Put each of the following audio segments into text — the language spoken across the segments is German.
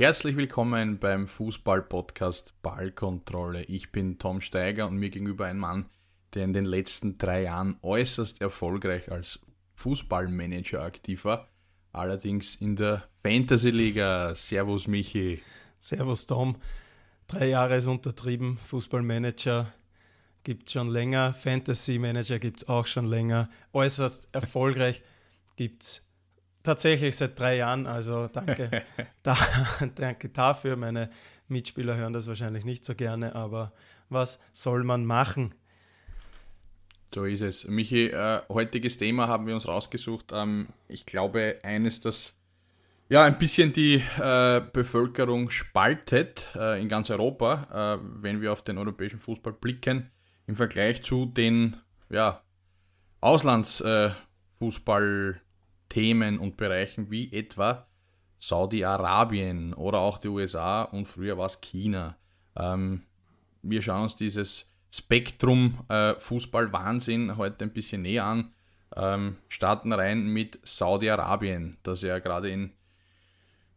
Herzlich willkommen beim Fußball-Podcast Ballkontrolle. Ich bin Tom Steiger und mir gegenüber ein Mann, der in den letzten drei Jahren äußerst erfolgreich als Fußballmanager aktiv war. Allerdings in der Fantasy-Liga. Servus Michi. Servus Tom. Drei Jahre ist untertrieben. Fußballmanager gibt es schon länger. Fantasy-Manager gibt es auch schon länger. Äußerst erfolgreich gibt es Tatsächlich seit drei Jahren, also danke, da, danke dafür. Meine Mitspieler hören das wahrscheinlich nicht so gerne, aber was soll man machen? So ist es. Michi, äh, heutiges Thema haben wir uns rausgesucht. Ähm, ich glaube, eines, das ja ein bisschen die äh, Bevölkerung spaltet äh, in ganz Europa, äh, wenn wir auf den europäischen Fußball blicken, im Vergleich zu den ja, Auslandsfußball. Themen und Bereichen wie etwa Saudi-Arabien oder auch die USA und früher war es China. Ähm, wir schauen uns dieses Spektrum äh, Fußball-Wahnsinn heute ein bisschen näher an. Ähm, starten rein mit Saudi-Arabien, das ja gerade in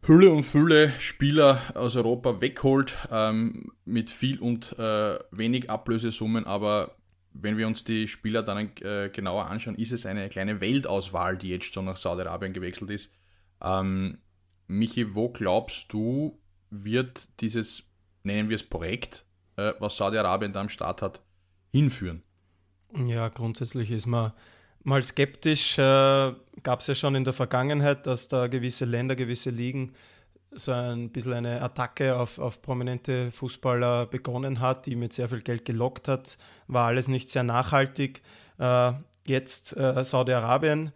Hülle und Fülle Spieler aus Europa wegholt, ähm, mit viel und äh, wenig Ablösesummen, aber wenn wir uns die Spieler dann äh, genauer anschauen, ist es eine kleine Weltauswahl, die jetzt schon nach Saudi-Arabien gewechselt ist. Ähm, Michi, wo glaubst du, wird dieses, nennen wir es Projekt, äh, was Saudi-Arabien da am Start hat, hinführen? Ja, grundsätzlich ist man mal skeptisch. Äh, Gab es ja schon in der Vergangenheit, dass da gewisse Länder, gewisse Ligen so ein bisschen eine Attacke auf, auf prominente Fußballer begonnen hat, die mit sehr viel Geld gelockt hat, war alles nicht sehr nachhaltig. Äh, jetzt äh, Saudi-Arabien,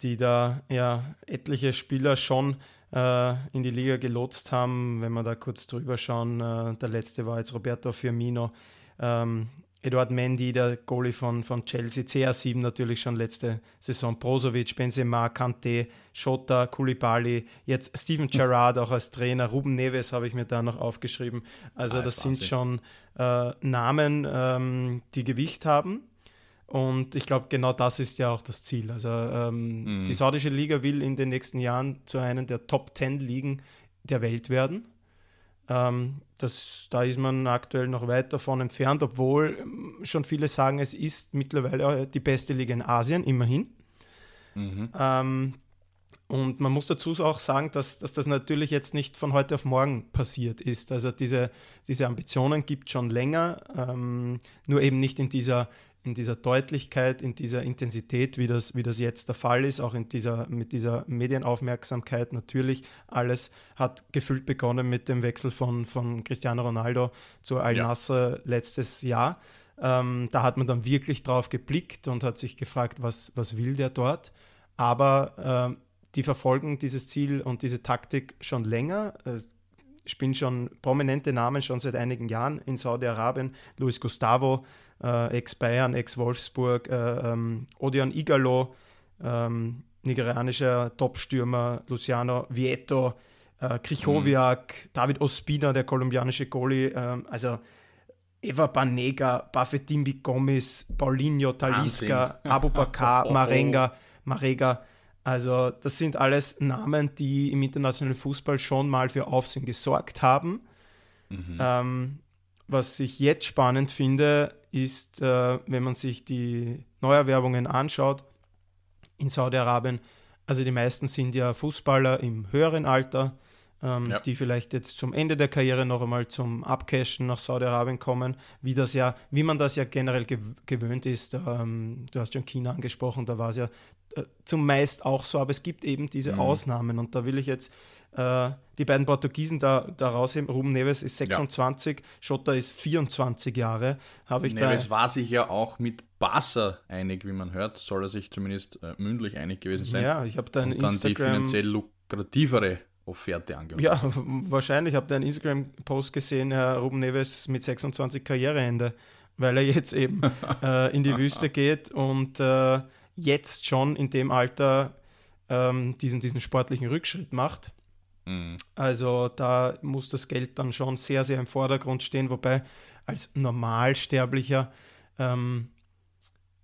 die da ja etliche Spieler schon äh, in die Liga gelotst haben. Wenn wir da kurz drüber schauen, äh, der letzte war jetzt Roberto Firmino, ähm, Eduard Mendy, der Goalie von, von Chelsea, CR7 natürlich schon letzte Saison, Brozovic, Benzema, Kante, Schotta, Koulibaly, jetzt Steven Gerrard auch als Trainer, Ruben Neves habe ich mir da noch aufgeschrieben. Also ah, das, das sind schon äh, Namen, ähm, die Gewicht haben. Und ich glaube, genau das ist ja auch das Ziel. Also ähm, mhm. die saudische Liga will in den nächsten Jahren zu einem der Top 10 Ligen der Welt werden. Ähm, das, da ist man aktuell noch weit davon entfernt, obwohl ähm, schon viele sagen, es ist mittlerweile die beste Liga in Asien, immerhin. Mhm. Ähm, und man muss dazu auch sagen, dass, dass, das natürlich jetzt nicht von heute auf morgen passiert ist. Also diese, diese Ambitionen gibt es schon länger, ähm, nur eben nicht in dieser in dieser Deutlichkeit, in dieser Intensität, wie das, wie das jetzt der Fall ist, auch in dieser, mit dieser Medienaufmerksamkeit natürlich. Alles hat gefüllt begonnen mit dem Wechsel von, von Cristiano Ronaldo zu Al Nasser ja. letztes Jahr. Ähm, da hat man dann wirklich drauf geblickt und hat sich gefragt, was, was will der dort. Aber äh, die verfolgen dieses Ziel und diese Taktik schon länger. Äh, spielen schon prominente Namen schon seit einigen Jahren in Saudi-Arabien. Luis Gustavo, äh, Ex-Bayern, Ex-Wolfsburg, äh, ähm, Odion Igalo, ähm, nigerianischer Topstürmer, Luciano Vieto, äh, Krichowiak, mhm. David Ospina, der kolumbianische Goalie, ähm, also Eva Banega, Buffetimbi Gomes, Paulinho, Talisca, Abubakar, Marenga, Marega. Also das sind alles Namen, die im internationalen Fußball schon mal für Aufsehen gesorgt haben. Mhm. Ähm, was ich jetzt spannend finde, ist, äh, wenn man sich die Neuerwerbungen anschaut in Saudi-Arabien, also die meisten sind ja Fußballer im höheren Alter, ähm, ja. die vielleicht jetzt zum Ende der Karriere noch einmal zum Abcashen nach Saudi-Arabien kommen, wie das ja, wie man das ja generell gew gewöhnt ist. Ähm, du hast schon China angesprochen, da war es ja äh, zumeist auch so, aber es gibt eben diese mhm. Ausnahmen und da will ich jetzt äh, die beiden Portugiesen da, da rausheben. Ruben Neves ist 26, ja. Schotter ist 24 Jahre. Habe ich Neves da war sich ja auch mit Barca einig, wie man hört. Soll er sich zumindest äh, mündlich einig gewesen sein. Ja, ich habe da ein Und dann Instagram die finanziell lukrativere Offerte angenommen. Ja, wahrscheinlich. Ich habe da einen Instagram-Post gesehen, Herr Ruben Neves mit 26 Karriereende, weil er jetzt eben äh, in die Wüste geht und äh, jetzt schon in dem Alter ähm, diesen, diesen sportlichen Rückschritt macht. Mhm. Also da muss das Geld dann schon sehr, sehr im Vordergrund stehen, wobei als Normalsterblicher, ähm,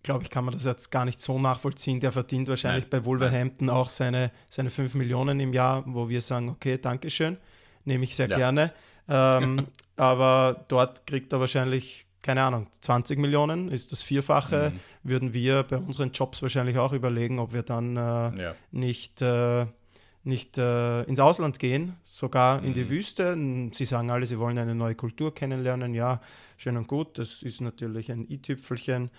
glaube ich, kann man das jetzt gar nicht so nachvollziehen. Der verdient wahrscheinlich Nein. bei Wolverhampton auch seine, seine 5 Millionen im Jahr, wo wir sagen, okay, Dankeschön. nehme ich sehr ja. gerne. Ähm, aber dort kriegt er wahrscheinlich, keine Ahnung, 20 Millionen, ist das Vierfache. Mhm. Würden wir bei unseren Jobs wahrscheinlich auch überlegen, ob wir dann äh, ja. nicht, äh, nicht äh, ins Ausland gehen, sogar in die mhm. Wüste. Sie sagen alle, sie wollen eine neue Kultur kennenlernen. Ja, schön und gut, das ist natürlich ein i-Tüpfelchen.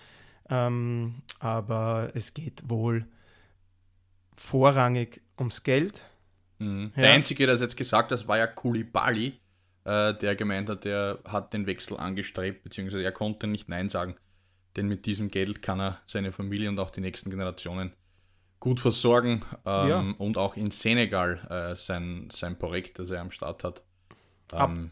Ähm, aber es geht wohl vorrangig ums Geld. Mhm. Der Einzige, der es jetzt gesagt hat, war ja Kulibali, äh, der gemeint hat, der hat den Wechsel angestrebt, beziehungsweise er konnte nicht Nein sagen, denn mit diesem Geld kann er seine Familie und auch die nächsten Generationen gut versorgen ähm, ja. und auch in Senegal äh, sein, sein Projekt, das er am Start hat. Ähm,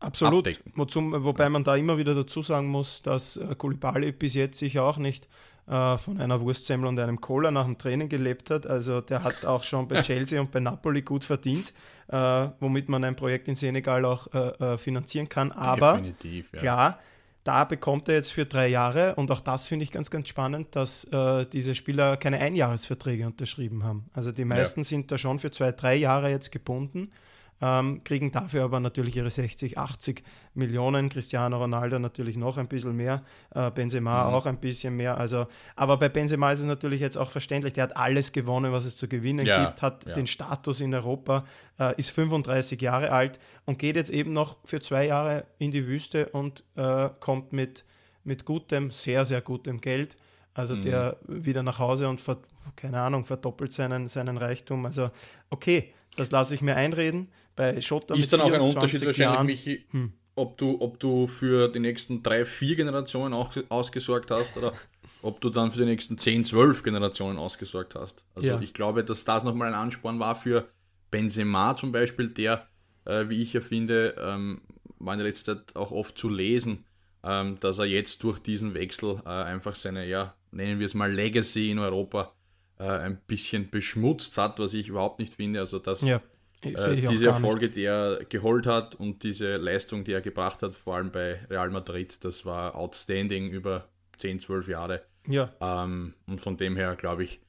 Absolut. Wozu, wobei man da immer wieder dazu sagen muss, dass äh, Kulibali bis jetzt sich auch nicht äh, von einer Wurstsemmel und einem Cola nach dem Training gelebt hat. Also der hat auch schon bei Chelsea und bei Napoli gut verdient, äh, womit man ein Projekt in Senegal auch äh, äh finanzieren kann. Aber ja. klar, da bekommt er jetzt für drei Jahre und auch das finde ich ganz, ganz spannend, dass äh, diese Spieler keine Einjahresverträge unterschrieben haben. Also die meisten ja. sind da schon für zwei, drei Jahre jetzt gebunden ähm, kriegen dafür aber natürlich ihre 60, 80 Millionen. Cristiano Ronaldo natürlich noch ein bisschen mehr, äh, Benzema mhm. auch ein bisschen mehr. Also, aber bei Benzema ist es natürlich jetzt auch verständlich, der hat alles gewonnen, was es zu gewinnen ja, gibt, hat ja. den Status in Europa, äh, ist 35 Jahre alt und geht jetzt eben noch für zwei Jahre in die Wüste und äh, kommt mit, mit gutem, sehr, sehr gutem Geld. Also mhm. der wieder nach Hause und ver, keine Ahnung, verdoppelt seinen, seinen Reichtum. Also okay, das lasse ich mir einreden. Bei Schotter ist dann auch ein Unterschied wahrscheinlich, Jahren, Michi, hm. ob, du, ob du für die nächsten drei, vier Generationen auch ausgesorgt hast oder ob du dann für die nächsten zehn, zwölf Generationen ausgesorgt hast. Also ja. ich glaube, dass das nochmal ein Ansporn war für Benzema zum Beispiel, der, äh, wie ich ja finde, ähm, war in der letzten Zeit auch oft zu lesen, ähm, dass er jetzt durch diesen Wechsel äh, einfach seine, ja, nennen wir es mal Legacy in Europa äh, ein bisschen beschmutzt hat, was ich überhaupt nicht finde. Also dass ja, äh, diese Erfolge, nicht. die er geholt hat und diese Leistung, die er gebracht hat, vor allem bei Real Madrid, das war outstanding über 10, 12 Jahre. Ja. Ähm, und von dem her, glaube ich,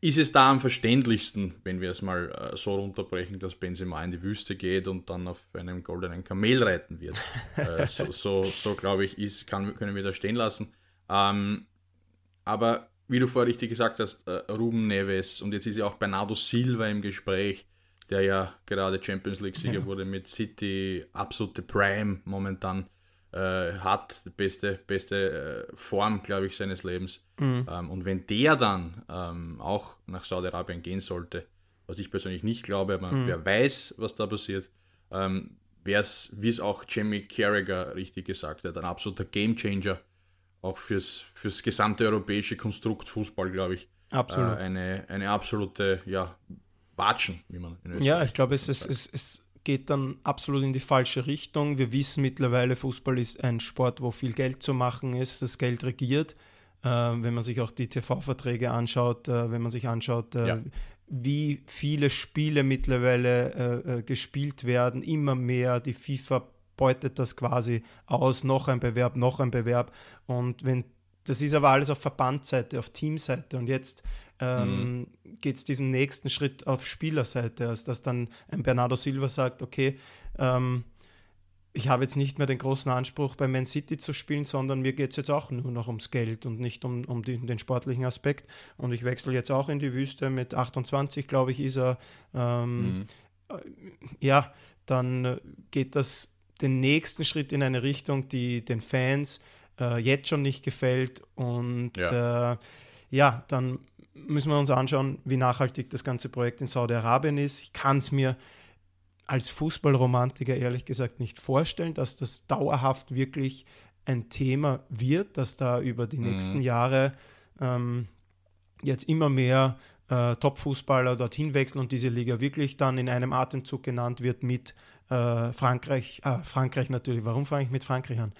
ist es da am verständlichsten, wenn wir es mal äh, so runterbrechen, dass Benzema in die Wüste geht und dann auf einem goldenen Kamel reiten wird. äh, so, so, so glaube ich, ist, kann, können wir das stehen lassen. Ähm, aber wie du vorher richtig gesagt hast, äh, Ruben Neves und jetzt ist ja auch Bernardo Silva im Gespräch, der ja gerade Champions League-Sieger ja. wurde mit City, absolute Prime momentan äh, hat, beste, beste äh, Form, glaube ich, seines Lebens. Mhm. Ähm, und wenn der dann ähm, auch nach Saudi-Arabien gehen sollte, was ich persönlich nicht glaube, aber mhm. wer weiß, was da passiert, ähm, wäre es, wie es auch Jamie Carragher richtig gesagt hat, ein absoluter Gamechanger auch fürs, fürs gesamte europäische Konstrukt Fußball, glaube ich. Absolut. Äh, eine, eine absolute, ja, Watschen, wie man in Österreich Ja, ich glaube, es, es, es, es geht dann absolut in die falsche Richtung. Wir wissen mittlerweile, Fußball ist ein Sport, wo viel Geld zu machen ist, das Geld regiert. Äh, wenn man sich auch die TV-Verträge anschaut, äh, wenn man sich anschaut, äh, ja. wie viele Spiele mittlerweile äh, äh, gespielt werden, immer mehr die FIFA beutet das quasi aus, noch ein Bewerb, noch ein Bewerb. Und wenn das ist aber alles auf Verbandseite, auf Teamseite. Und jetzt ähm, mhm. geht es diesen nächsten Schritt auf Spielerseite, als dass dann ein Bernardo Silva sagt, okay, ähm, ich habe jetzt nicht mehr den großen Anspruch, bei Man City zu spielen, sondern mir geht es jetzt auch nur noch ums Geld und nicht um, um die, den sportlichen Aspekt. Und ich wechsle jetzt auch in die Wüste mit 28, glaube ich, ist er. Ähm, mhm. Ja, dann geht das den nächsten Schritt in eine Richtung, die den Fans äh, jetzt schon nicht gefällt. Und ja. Äh, ja, dann müssen wir uns anschauen, wie nachhaltig das ganze Projekt in Saudi-Arabien ist. Ich kann es mir als Fußballromantiker ehrlich gesagt nicht vorstellen, dass das dauerhaft wirklich ein Thema wird, dass da über die mhm. nächsten Jahre ähm, jetzt immer mehr äh, Top-Fußballer dorthin wechseln und diese Liga wirklich dann in einem Atemzug genannt wird mit äh, Frankreich, ah, Frankreich natürlich, warum fange ich mit Frankreich an?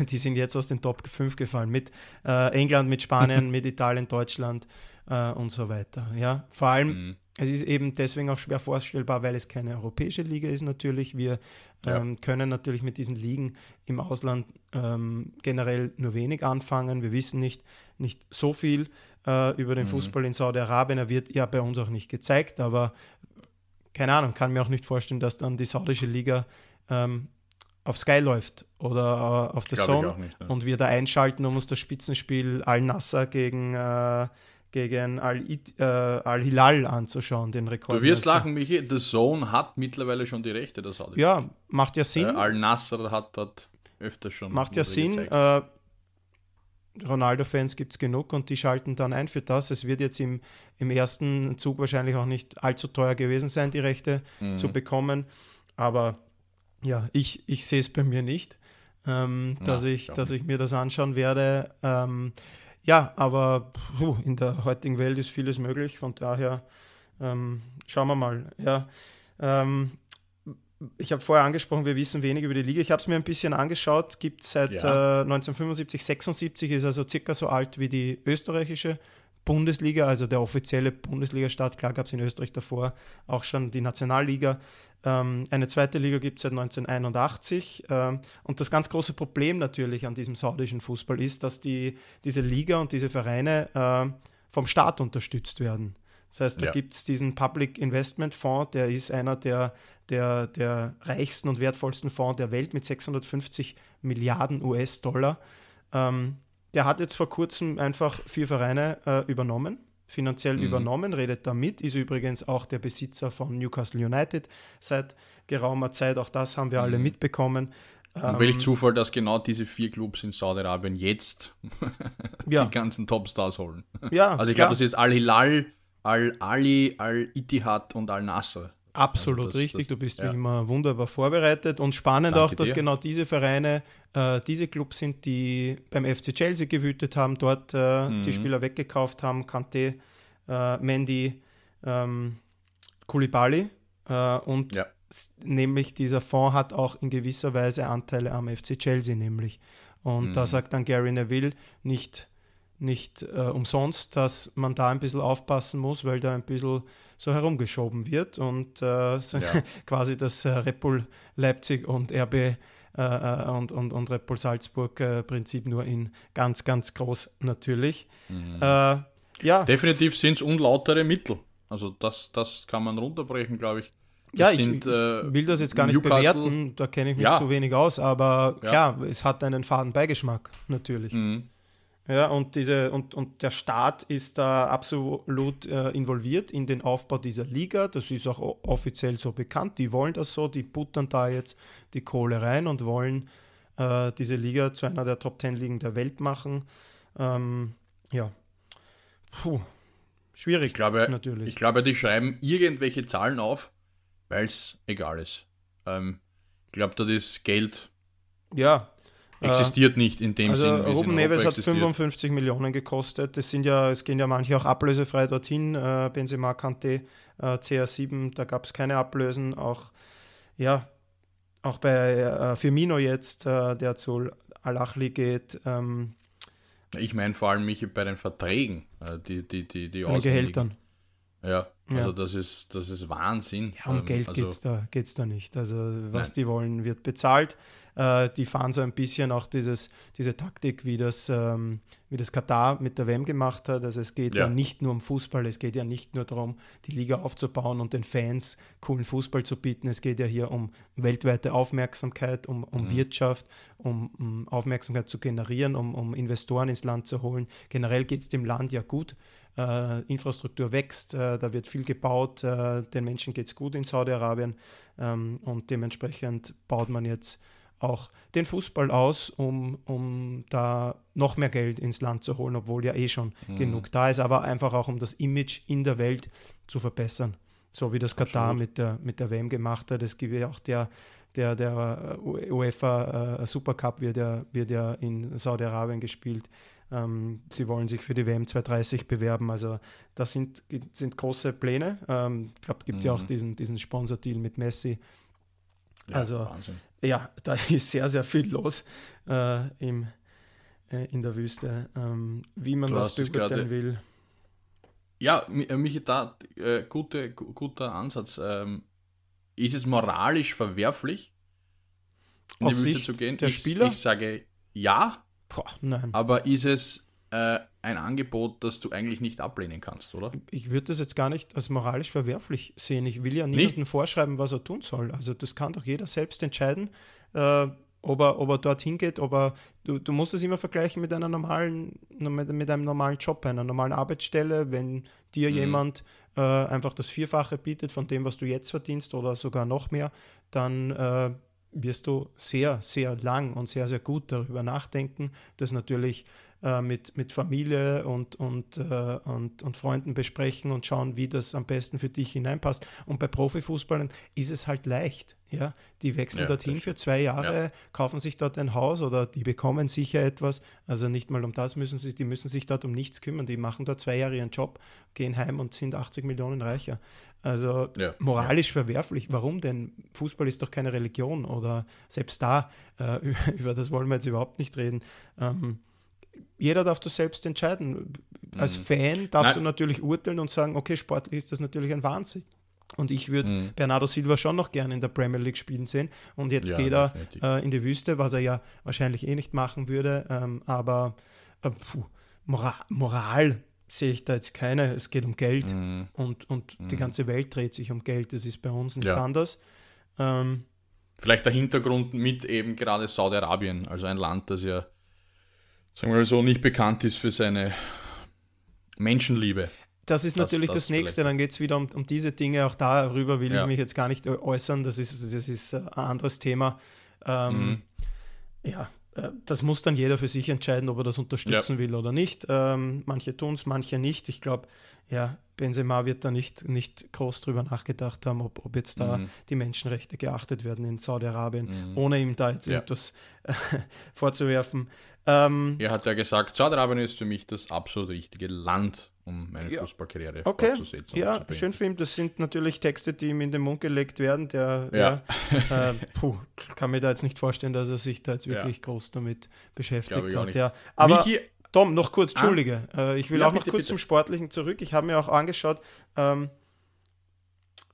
Die sind jetzt aus den Top 5 gefallen, mit äh, England, mit Spanien, mit Italien, Deutschland äh, und so weiter. Ja, vor allem, mhm. es ist eben deswegen auch schwer vorstellbar, weil es keine europäische Liga ist natürlich. Wir ähm, ja. können natürlich mit diesen Ligen im Ausland ähm, generell nur wenig anfangen. Wir wissen nicht, nicht so viel äh, über den mhm. Fußball in Saudi-Arabien. Er wird ja bei uns auch nicht gezeigt, aber keine Ahnung, kann mir auch nicht vorstellen, dass dann die saudische Liga ähm, auf Sky läuft oder äh, auf der Zone nicht, ne? und wir da einschalten, um uns das Spitzenspiel Al-Nasser gegen, äh, gegen Al-Hilal äh, Al anzuschauen, den Rekord. Du wirst lachen, Michi, The Zone hat mittlerweile schon die Rechte, das hat Ja, macht ja Sinn. Äh, Al-Nasser hat das öfter schon. Macht ja Sinn. Äh, Ronaldo-Fans gibt es genug und die schalten dann ein für das. Es wird jetzt im, im ersten Zug wahrscheinlich auch nicht allzu teuer gewesen sein, die Rechte mhm. zu bekommen. Aber ja, ich, ich sehe es bei mir nicht, ähm, ja, dass, ich, dass ich mir das anschauen werde. Ähm, ja, aber puh, in der heutigen Welt ist vieles möglich, von daher ähm, schauen wir mal. Ja, ähm, ich habe vorher angesprochen, wir wissen wenig über die Liga. Ich habe es mir ein bisschen angeschaut. Gibt seit ja. äh, 1975, 76 ist also circa so alt wie die österreichische Bundesliga, also der offizielle Bundesliga-Start. Klar gab es in Österreich davor auch schon die Nationalliga. Ähm, eine zweite Liga gibt es seit 1981. Ähm, und das ganz große Problem natürlich an diesem saudischen Fußball ist, dass die, diese Liga und diese Vereine äh, vom Staat unterstützt werden. Das heißt, da ja. gibt es diesen Public Investment Fonds, der ist einer der, der, der reichsten und wertvollsten Fonds der Welt mit 650 Milliarden US-Dollar. Ähm, der hat jetzt vor kurzem einfach vier Vereine äh, übernommen finanziell mhm. übernommen, redet damit, ist übrigens auch der Besitzer von Newcastle United seit geraumer Zeit. Auch das haben wir mhm. alle mitbekommen. Und welch ähm, Zufall, dass genau diese vier Clubs in Saudi-Arabien jetzt ja. die ganzen Topstars holen. Ja, also ich glaube, das ist Al-Hilal, Al-Ali, Al-Ittihad und Al-Nasser. Absolut also das, richtig, das, du bist ja. wie immer wunderbar vorbereitet und spannend Danke auch, dass dir. genau diese Vereine, äh, diese Clubs sind, die beim FC Chelsea gewütet haben, dort äh, mhm. die Spieler weggekauft haben, Kante, äh, Mendy, ähm, Koulibaly äh, und ja. nämlich dieser Fonds hat auch in gewisser Weise Anteile am FC Chelsea nämlich und mhm. da sagt dann Gary Neville nicht nicht äh, umsonst, dass man da ein bisschen aufpassen muss, weil da ein bisschen so herumgeschoben wird und äh, so ja. quasi das äh, Red Bull Leipzig und RB äh, äh, und, und, und Red Bull Salzburg äh, Prinzip nur in ganz, ganz groß natürlich. Mhm. Ja. Definitiv sind es unlautere Mittel. Also das, das kann man runterbrechen, glaube ich. Das ja, ich, sind, ich, will das jetzt gar nicht Newcastle. bewerten, da kenne ich mich ja. zu wenig aus, aber ja. klar, es hat einen faden Beigeschmack, natürlich. Mhm. Ja, und, diese, und, und der Staat ist da absolut äh, involviert in den Aufbau dieser Liga. Das ist auch offiziell so bekannt. Die wollen das so, die buttern da jetzt die Kohle rein und wollen äh, diese Liga zu einer der Top Ten Ligen der Welt machen. Ähm, ja. Puh. Schwierig, ich glaube, natürlich. Ich glaube, die schreiben irgendwelche Zahlen auf, weil es egal ist. Ähm, ich glaube, das ist Geld. Ja, Existiert nicht in dem also Sinn. Ruben Neves hat 55 Millionen gekostet. Das sind ja, es gehen ja manche auch ablösefrei dorthin. Äh, Benzema, Kante, äh, CR7, da gab es keine Ablösen. Auch, ja, auch bei äh, Firmino jetzt, äh, der zu Al-Achli geht. Ähm, ich meine vor allem mich bei den Verträgen, äh, die, die, die, die Bei den Gehältern. Ja, also ja. das, ist, das ist Wahnsinn. Ja, um ähm, Geld also, geht es da, geht's da nicht. Also was nein. die wollen, wird bezahlt. Äh, die fahren so ein bisschen auch dieses, diese Taktik, wie das, ähm, wie das Katar mit der WM gemacht hat. Also es geht ja. ja. nicht nur um Fußball, es geht ja nicht nur darum, die Liga aufzubauen und den Fans coolen Fußball zu bieten. Es geht ja hier um weltweite Aufmerksamkeit, um, um mhm. Wirtschaft, um, um, Aufmerksamkeit zu generieren, um, um Investoren ins Land zu holen. Generell geht es dem Land ja gut. Äh, Infrastruktur wächst, äh, da wird viel gebaut, äh, den Menschen geht es gut in Saudi-Arabien ähm, und dementsprechend baut man jetzt auch den Fußball aus, um, um da noch mehr Geld ins Land zu holen, obwohl ja eh schon mhm. genug da ist, aber einfach auch um das Image in der Welt zu verbessern. So wie das Katar mit der, mit der WM gemacht hat. Es gibt ja auch der, der, der UEFA äh, Supercup wird ja, wird ja in Saudi-Arabien gespielt. Ähm, sie wollen sich für die WM 230 bewerben. Also das sind, sind große Pläne. Ähm, ich glaube, es gibt mhm. ja auch mhm. diesen, diesen Sponsor-Deal mit Messi. Ja, also Wahnsinn. Ja, da ist sehr, sehr viel los äh, im, äh, in der Wüste. Ähm, wie man du das beurteilen will. Ja, äh, mich da äh, gute, guter Ansatz. Ähm, ist es moralisch verwerflich, in Aus die Wüste zu gehen? Der ich, Spieler? Ich sage ja, Boah, nein. Aber ist es äh, ein Angebot, das du eigentlich nicht ablehnen kannst, oder? Ich würde das jetzt gar nicht als moralisch verwerflich sehen. Ich will ja niemandem nicht? vorschreiben, was er tun soll. Also das kann doch jeder selbst entscheiden. Äh, ob er, ob er dorthin geht, ob er, du, du musst es immer vergleichen mit einer normalen, mit, mit einem normalen Job, einer normalen Arbeitsstelle, wenn dir mhm. jemand äh, einfach das Vierfache bietet von dem, was du jetzt verdienst oder sogar noch mehr, dann äh, wirst du sehr, sehr lang und sehr, sehr gut darüber nachdenken, das natürlich äh, mit, mit Familie und, und, äh, und, und Freunden besprechen und schauen, wie das am besten für dich hineinpasst. Und bei Profifußballern ist es halt leicht. Ja? Die wechseln ja, dorthin für zwei Jahre, ja. kaufen sich dort ein Haus oder die bekommen sicher etwas. Also nicht mal um das müssen sie, die müssen sich dort um nichts kümmern. Die machen dort zwei Jahre ihren Job, gehen heim und sind 80 Millionen reicher. Also ja, moralisch ja. verwerflich. Warum denn? Fußball ist doch keine Religion oder selbst da, äh, über das wollen wir jetzt überhaupt nicht reden. Ähm, jeder darf das selbst entscheiden. Als mhm. Fan darfst Nein. du natürlich urteilen und sagen, okay, sportlich ist das natürlich ein Wahnsinn. Und ich würde mhm. Bernardo Silva schon noch gerne in der Premier League spielen sehen. Und jetzt ja, geht er äh, in die Wüste, was er ja wahrscheinlich eh nicht machen würde. Ähm, aber äh, puh, Moral, Moral sehe ich da jetzt keine. Es geht um Geld mhm. und, und mhm. die ganze Welt dreht sich um Geld. Das ist bei uns nicht ja. anders. Ähm, Vielleicht der Hintergrund mit eben gerade Saudi-Arabien, also ein Land, das ja sagen wir mal so, nicht bekannt ist für seine Menschenliebe. Das ist natürlich das, das, das Nächste, vielleicht. dann geht es wieder um, um diese Dinge. Auch darüber will ja. ich mich jetzt gar nicht äußern, das ist, das ist äh, ein anderes Thema. Ähm, mhm. Ja, äh, das muss dann jeder für sich entscheiden, ob er das unterstützen ja. will oder nicht. Ähm, manche tun es, manche nicht. Ich glaube, ja, Benzema wird da nicht, nicht groß drüber nachgedacht haben, ob, ob jetzt da mhm. die Menschenrechte geachtet werden in Saudi-Arabien, mhm. ohne ihm da jetzt ja. etwas äh, vorzuwerfen. Ähm, er hat ja gesagt, Saudi-Arabien ist für mich das absolut richtige Land, um meine ja. Fußballkarriere okay. fortzusetzen. Ja, schön für ihn. Das sind natürlich Texte, die ihm in den Mund gelegt werden. Der, ja. ja äh, puh, kann mir da jetzt nicht vorstellen, dass er sich da jetzt wirklich groß damit beschäftigt hat. Ja. Aber Michi, Tom, noch kurz, ah. Entschuldige. Ah. ich will auch noch bitte, kurz bitte. zum Sportlichen zurück. Ich habe mir auch angeschaut, ähm,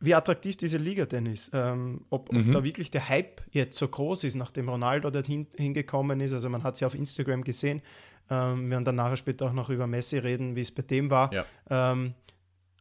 wie attraktiv diese Liga denn ist. Ähm, ob, mhm. ob, da wirklich der Hype jetzt so groß ist, nachdem Ronaldo dorthin hingekommen ist. Also man hat es ja auf Instagram gesehen. Ähm, wir werden dann nachher später auch noch über Messi reden, wie es bei dem war. Ja. Ähm,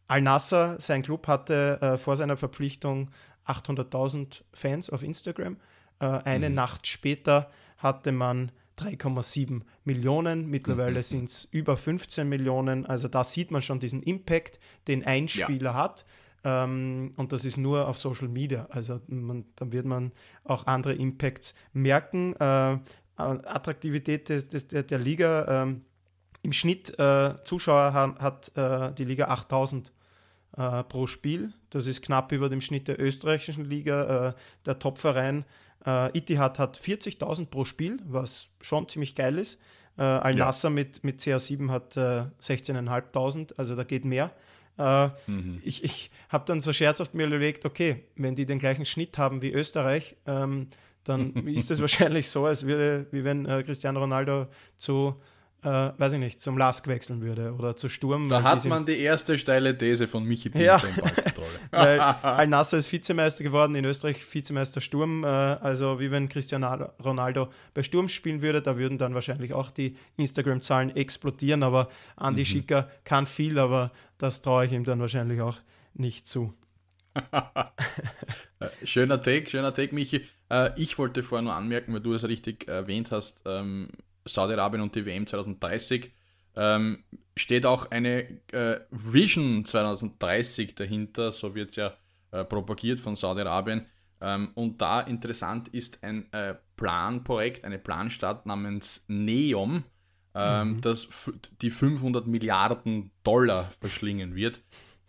Al-Nasser, sein Club, hatte äh, vor seiner Verpflichtung 800.000 Fans auf Instagram. Äh, eine mhm. Nacht später hatte man 3,7 Millionen, mittlerweile mhm. sind es über 15 Millionen. Also da sieht man schon diesen Impact, den ein Spieler ja. hat. Ähm, und das ist nur auf Social Media. Also man, dann wird man auch andere Impacts merken. Äh, Attraktivität des, des, der, der Liga. Ähm, Im Schnitt äh, Zuschauer hat, hat äh, die Liga 8000 äh, pro Spiel. Das ist knapp über dem Schnitt der österreichischen Liga. Äh, der Topverein äh, Itihad hat 40.000 pro Spiel, was schon ziemlich geil ist. Äh, Al-Nasser ja. mit, mit CR7 hat äh, 16.500, also da geht mehr. Äh, mhm. Ich, ich habe dann so scherzhaft mir überlegt, okay, wenn die den gleichen Schnitt haben wie Österreich, ähm, dann ist es wahrscheinlich so, als würde, wie wenn äh, Cristiano Ronaldo zu äh, weiß ich nicht, zum Lask wechseln würde oder zu Sturm. Da hat man die erste steile These von Michi Pinter ja. weil Al-Nasser ist Vizemeister geworden, in Österreich Vizemeister Sturm. Äh, also wie wenn Cristiano Ronaldo bei Sturm spielen würde, da würden dann wahrscheinlich auch die Instagram-Zahlen explodieren. Aber Andy mhm. Schicker kann viel, aber das traue ich ihm dann wahrscheinlich auch nicht zu. Äh, schöner Take, schöner Take, Michi. Äh, ich wollte vorher nur anmerken, weil du es richtig erwähnt hast, ähm, Saudi-Arabien und die WM 2030 ähm, steht auch eine äh, Vision 2030 dahinter, so wird es ja propagiert von Saudi-Arabien. Ähm, und da interessant ist ein Planprojekt, eine Planstadt namens NEOM, ähm, mhm. das die 500 Milliarden Dollar verschlingen wird.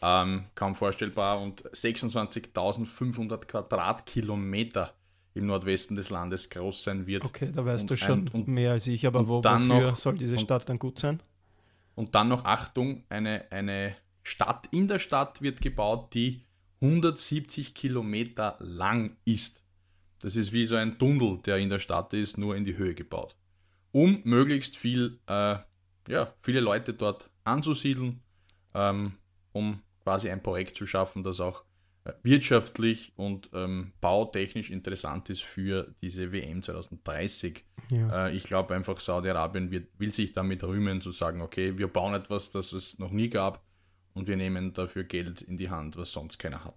Ähm, kaum vorstellbar und 26.500 Quadratkilometer im Nordwesten des Landes groß sein wird. Okay, da weißt und du schon ein, und, mehr als ich, aber wo, wofür noch, soll diese Stadt dann gut sein? Und dann noch, Achtung, eine, eine Stadt in der Stadt wird gebaut, die 170 Kilometer lang ist. Das ist wie so ein Tunnel, der in der Stadt ist, nur in die Höhe gebaut. Um möglichst viel, äh, ja, viele Leute dort anzusiedeln, ähm, um quasi ein Projekt zu schaffen, das auch wirtschaftlich und ähm, bautechnisch interessant ist für diese WM 2030. Ja. Äh, ich glaube einfach, Saudi-Arabien will sich damit rühmen, zu sagen, okay, wir bauen etwas, das es noch nie gab und wir nehmen dafür Geld in die Hand, was sonst keiner hat.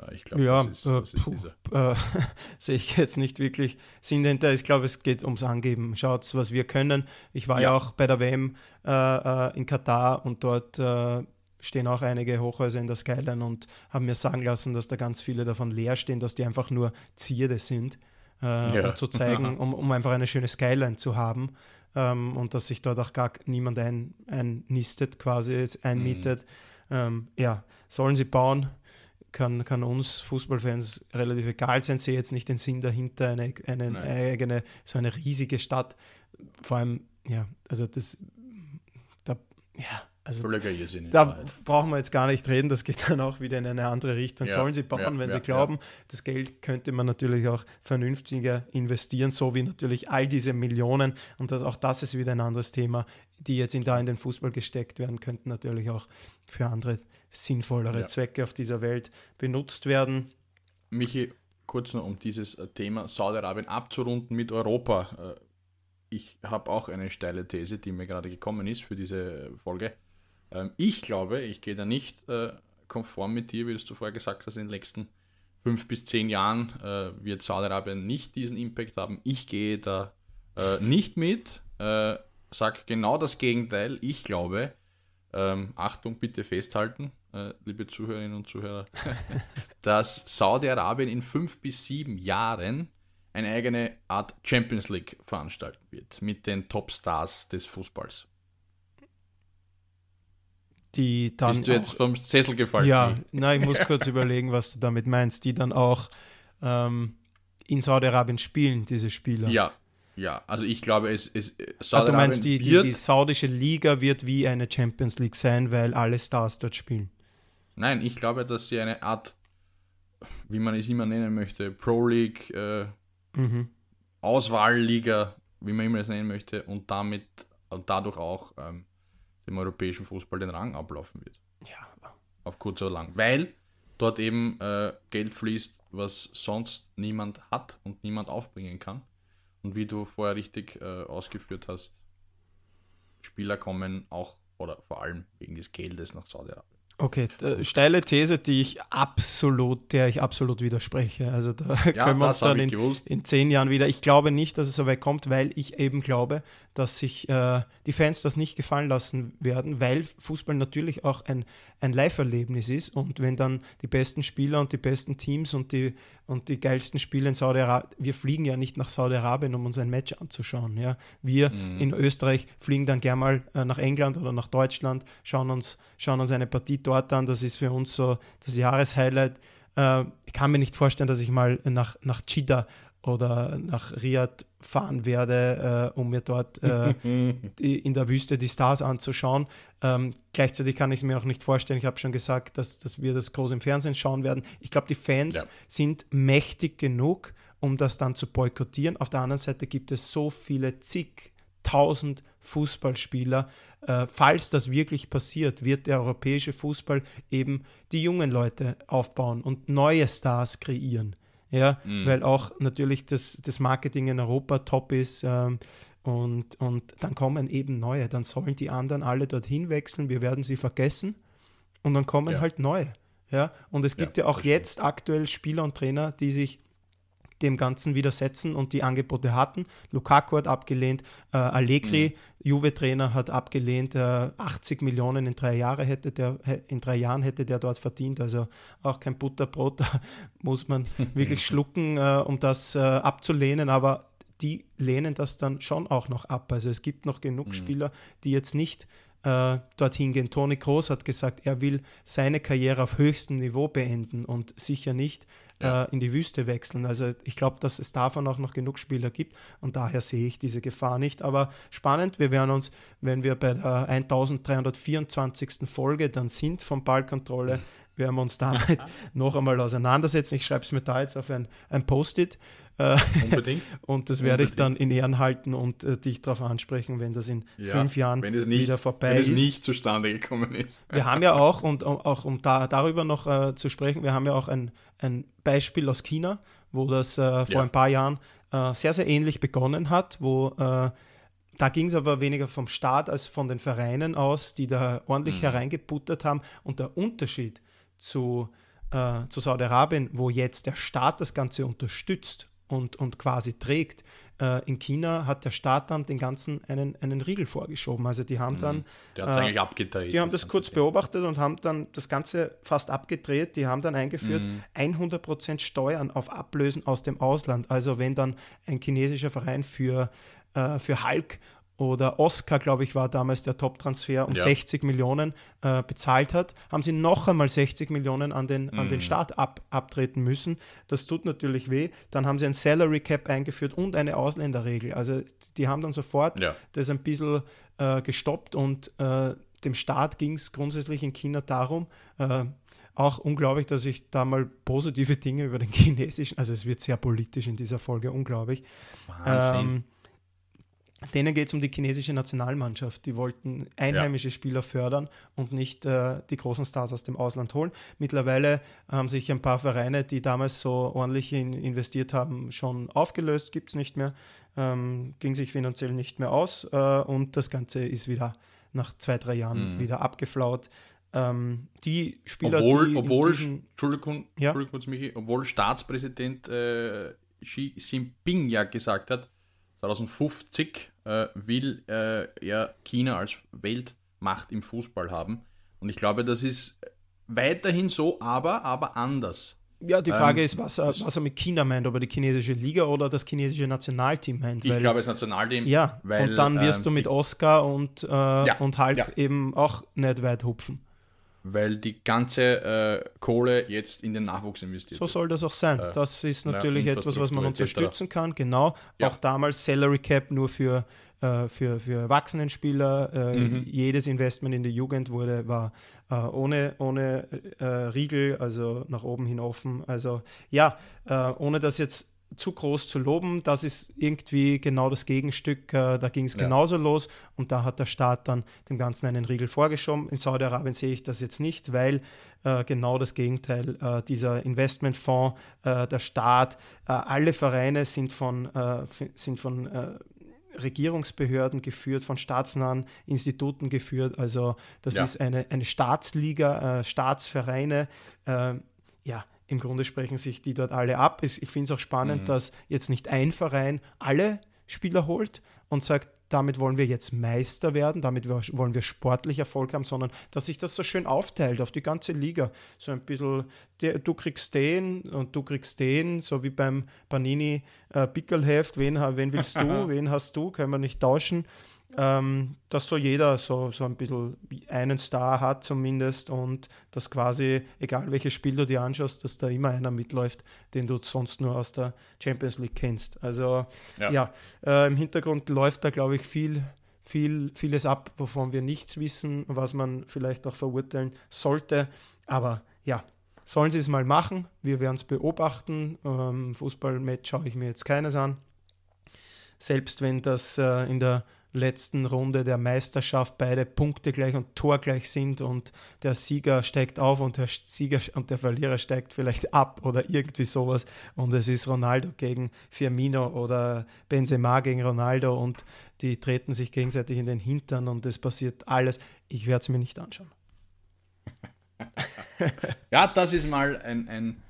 Äh, ich glaube, ja, das ist, das äh, ist äh, sehe ich jetzt nicht wirklich Sinn dahinter. Ich glaube, es geht ums Angeben. Schaut, was wir können. Ich war ja, ja auch bei der WM äh, äh, in Katar und dort stehen auch einige Hochhäuser in der Skyline und haben mir sagen lassen, dass da ganz viele davon leer stehen, dass die einfach nur Zierde sind, äh, ja. um zu zeigen, um, um einfach eine schöne Skyline zu haben ähm, und dass sich dort auch gar niemand ein, einnistet, quasi einmietet. Mhm. Ähm, ja, sollen sie bauen, kann, kann uns Fußballfans relativ egal sein. Sehe jetzt nicht den Sinn dahinter, eine, eine eigene, so eine riesige Stadt. Vor allem, ja, also das, da, ja, also. Da brauchen wir jetzt gar nicht reden, das geht dann auch wieder in eine andere Richtung. Ja, Sollen sie bauen, ja, wenn ja, sie glauben. Das Geld könnte man natürlich auch vernünftiger investieren, so wie natürlich all diese Millionen, und das, auch das ist wieder ein anderes Thema, die jetzt in, da in den Fußball gesteckt werden, könnten natürlich auch für andere sinnvollere Zwecke auf dieser Welt benutzt werden. Michi, kurz noch um dieses äh, Thema Saudi-Arabien abzurunden mit Europa. Äh, ich habe auch eine steile These, die mir gerade gekommen ist für diese Folge ähm, ich glaube, ich gehe da nicht äh, konform mit dir, wie du vorher gesagt hast, in den nächsten fünf bis zehn Jahren wird Saudi-Arabien nicht diesen Impact haben. Ich gehe da nicht mit, sage genau das Gegenteil. Ich glaube, ähm, Achtung, bitte festhalten, äh, liebe Zuhörerinnen und Zuhörer, dass Saudi-Arabien in fünf bis sieben Jahren eine eigene Art Champions League veranstalten wird mit den Top-Stars des Fußballs die dann. Bist du jetzt auch, vom Sessel gefallen? Ja, nein, ich muss kurz überlegen, was du damit meinst, die dann auch ähm, in Saudi-Arabien spielen, diese Spieler. Ja, ja, also ich glaube, es ist. Ah, du meinst, die, die, die, saudische Liga wird wie eine Champions League sein, weil alle Stars dort spielen? Nein, ich glaube, dass sie eine Art, wie man es immer nennen möchte, Pro League, äh, mhm. Auswahlliga, wie man immer es nennen möchte, und damit und dadurch auch ähm, dem europäischen Fußball den Rang ablaufen wird. Ja. Auf kurz oder lang. Weil dort eben äh, Geld fließt, was sonst niemand hat und niemand aufbringen kann. Und wie du vorher richtig äh, ausgeführt hast, Spieler kommen auch oder vor allem wegen des Geldes nach Saudi-Arabien. Okay, steile These, die ich absolut, der ich absolut widerspreche. Also da ja, können wir uns dann in, in, zehn Jahren wieder. Ich glaube nicht, dass es so weit kommt, weil ich eben glaube, dass sich äh, die Fans das nicht gefallen lassen werden, weil Fußball natürlich auch ein, ein Live-Erlebnis ist. Und wenn dann die besten Spieler und die besten Teams und die, und die geilsten Spiele in Saudi-Arabien, wir fliegen ja nicht nach Saudi-Arabien, um uns ein Match anzuschauen. Ja? Wir mhm. in Österreich fliegen dann gerne mal äh, nach England oder nach Deutschland, schauen uns, schauen uns eine Partie dort an. Das ist für uns so das Jahreshighlight. Äh, ich kann mir nicht vorstellen, dass ich mal nach, nach Chida oder nach Riyadh fahren werde, äh, um mir dort äh, die, in der Wüste die Stars anzuschauen. Ähm, gleichzeitig kann ich es mir auch nicht vorstellen, ich habe schon gesagt, dass, dass wir das groß im Fernsehen schauen werden. Ich glaube, die Fans ja. sind mächtig genug, um das dann zu boykottieren. Auf der anderen Seite gibt es so viele zigtausend Fußballspieler. Äh, falls das wirklich passiert, wird der europäische Fußball eben die jungen Leute aufbauen und neue Stars kreieren ja, mhm. weil auch natürlich das, das Marketing in Europa top ist. Ähm, und, und dann kommen eben neue. Dann sollen die anderen alle dorthin wechseln, wir werden sie vergessen und dann kommen ja. halt neue. Ja? Und es gibt ja, ja auch jetzt aktuell Spieler und Trainer, die sich dem Ganzen widersetzen und die Angebote hatten. Lukaku hat abgelehnt, äh, Allegri, mhm. Juve-Trainer, hat abgelehnt, äh, 80 Millionen in drei, Jahre hätte der, in drei Jahren hätte der dort verdient, also auch kein Butterbrot, da muss man wirklich schlucken, äh, um das äh, abzulehnen, aber die lehnen das dann schon auch noch ab. Also es gibt noch genug mhm. Spieler, die jetzt nicht äh, dorthin gehen. Toni Kroos hat gesagt, er will seine Karriere auf höchstem Niveau beenden und sicher nicht ja. äh, in die Wüste wechseln. Also ich glaube, dass es davon auch noch genug Spieler gibt und daher sehe ich diese Gefahr nicht. Aber spannend, wir werden uns, wenn wir bei der 1324. Folge dann sind von Ballkontrolle, werden wir uns damit noch einmal auseinandersetzen. Ich schreibe es mir da jetzt auf ein, ein Post-it. Äh, Unbedingt. und das werde ich dann in Ehren halten und äh, dich darauf ansprechen, wenn das in ja, fünf Jahren nicht, wieder vorbei wenn ist. Wenn es nicht zustande gekommen ist. Wir haben ja auch, und auch um da, darüber noch äh, zu sprechen, wir haben ja auch ein, ein Beispiel aus China, wo das äh, vor ja. ein paar Jahren äh, sehr, sehr ähnlich begonnen hat, wo äh, da ging es aber weniger vom Staat als von den Vereinen aus, die da ordentlich mhm. hereingebuttert haben. Und der Unterschied zu, äh, zu Saudi-Arabien, wo jetzt der Staat das Ganze unterstützt und, und quasi trägt, äh, in China hat der Staat dann den Ganzen einen, einen Riegel vorgeschoben. Also die haben mhm. dann. Der hat äh, eigentlich abgedreht. Die haben das, das kurz beobachtet und haben dann das Ganze fast abgedreht. Die haben dann eingeführt, mhm. 100% Steuern auf Ablösen aus dem Ausland. Also wenn dann ein chinesischer Verein für äh, für Hulk oder Oscar, glaube ich, war damals der Top-Transfer um ja. 60 Millionen äh, bezahlt hat, haben sie noch einmal 60 Millionen an den, mm. an den mhm. Staat ab, abtreten müssen. Das tut natürlich weh. Dann haben sie ein Salary Cap eingeführt und eine Ausländerregel. Also die haben dann sofort ja. das ein bisschen äh, gestoppt und äh, dem Staat ging es grundsätzlich in China darum, äh, auch unglaublich, dass ich da mal positive Dinge über den chinesischen, also es wird sehr politisch in dieser Folge, unglaublich. Wahnsinn. Ähm, Denen geht es um die chinesische Nationalmannschaft. Die wollten einheimische ja. Spieler fördern und nicht äh, die großen Stars aus dem Ausland holen. Mittlerweile haben sich ein paar Vereine, die damals so ordentlich in, investiert haben, schon aufgelöst, gibt es nicht mehr, ähm, ging sich finanziell nicht mehr aus äh, und das Ganze ist wieder nach zwei, drei Jahren mhm. wieder abgeflaut. Ähm, die Spieler, obwohl, die obwohl, diesen, Entschuldigung, ja? Entschuldigung Michi, obwohl Staatspräsident äh, Xi Jinping ja gesagt hat, 2050 äh, will äh, er China als Weltmacht im Fußball haben. Und ich glaube, das ist weiterhin so, aber, aber anders. Ja, die Frage ähm, ist, was er, was er mit China meint, ob er die chinesische Liga oder das chinesische Nationalteam meint. Ich weil, glaube, das Nationalteam. Ja, weil, und dann wirst ähm, du mit Oscar und, äh, ja, und Hulk ja. eben auch nicht weit hupfen weil die ganze äh, Kohle jetzt in den Nachwuchs investiert So soll das auch sein. Äh, das ist natürlich ja, etwas, was man unterstützen kann. Genau. Ja. Auch damals Salary Cap nur für, äh, für, für Erwachsenenspieler. Äh, mhm. Jedes Investment in die Jugend wurde, war äh, ohne, ohne äh, Riegel, also nach oben hin offen. Also ja, ohne das jetzt zu groß zu loben. Das ist irgendwie genau das Gegenstück. Äh, da ging es ja. genauso los und da hat der Staat dann dem Ganzen einen Riegel vorgeschoben. In Saudi-Arabien sehe ich das jetzt nicht, weil äh, genau das Gegenteil, äh, dieser Investmentfonds, äh, der Staat, äh, alle Vereine sind von, äh, sind von Regierungsbehörden geführt, von staatsnahen Instituten geführt. Also das ja. ist eine, eine Staatsliga, Staatsvereine. ja, im Grunde sprechen sich die dort alle ab. Ich finde es auch spannend, mhm. dass jetzt nicht ein Verein alle Spieler holt und sagt, damit wollen wir jetzt Meister werden, damit wollen wir sportlich Erfolg haben, sondern dass sich das so schön aufteilt auf die ganze Liga. So ein bisschen, du kriegst den und du kriegst den, so wie beim Panini äh, Pickelheft, wen, wen willst du, wen hast du, können wir nicht tauschen ähm, dass so jeder so, so ein bisschen einen Star hat zumindest und dass quasi, egal welches Spiel du dir anschaust, dass da immer einer mitläuft, den du sonst nur aus der Champions League kennst. Also ja, ja äh, im Hintergrund läuft da, glaube ich, viel, viel, vieles ab, wovon wir nichts wissen, was man vielleicht auch verurteilen sollte. Aber ja, sollen sie es mal machen. Wir werden es beobachten. Ähm, Fußballmatch schaue ich mir jetzt keines an. Selbst wenn das äh, in der letzten Runde der Meisterschaft beide Punkte gleich und torgleich sind und der Sieger steigt auf und der Sieger und der Verlierer steigt vielleicht ab oder irgendwie sowas und es ist Ronaldo gegen Firmino oder Benzema gegen Ronaldo und die treten sich gegenseitig in den Hintern und es passiert alles. Ich werde es mir nicht anschauen. ja, das ist mal ein, ein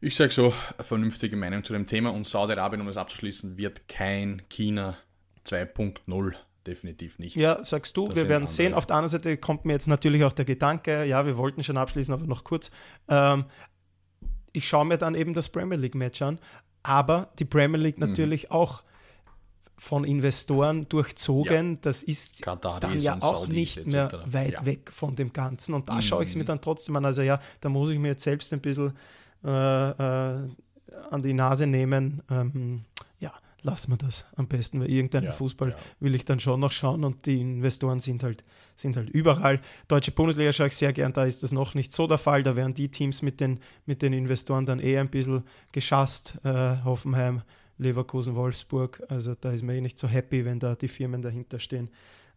ich sage so, vernünftige Meinung zu dem Thema und Saudi-Arabien, um es abzuschließen, wird kein China 2.0 definitiv nicht. Ja, sagst du, das wir werden sehen. Auf der anderen Seite kommt mir jetzt natürlich auch der Gedanke, ja, wir wollten schon abschließen, aber noch kurz. Ähm, ich schaue mir dann eben das Premier League-Match an, aber die Premier League mhm. natürlich mhm. auch von Investoren durchzogen. Ja. Das ist Kataris dann ja auch Saudis nicht mehr etc. weit ja. weg von dem Ganzen. Und da mhm. schaue ich es mir dann trotzdem an. Also ja, da muss ich mir jetzt selbst ein bisschen äh, äh, an die Nase nehmen. Ähm, lassen wir das am besten, weil irgendeinen Ja, Fußball ja. will ich dann schon noch schauen und die Investoren sind halt, sind halt überall. Deutsche Bundesliga schaue ich sehr gern, da ist das noch nicht so der Fall. Da werden die Teams mit den, mit den Investoren dann eh ein bisschen geschasst. Äh, Hoffenheim, Leverkusen, Wolfsburg. Also da ist man eh nicht so happy, wenn da die Firmen dahinter stehen.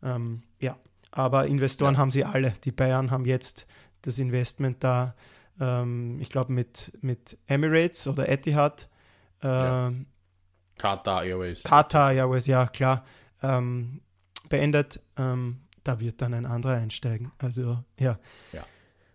Ähm, ja, aber Investoren Ja. haben sie alle. Die Bayern haben jetzt das Investment da, ähm, ich glaube, mit, mit Emirates oder Etihad. Ja. Qatar Airways. Qatar Airways, ja klar, ähm, beendet. Ähm, da wird dann ein anderer einsteigen. Also ja. Ja.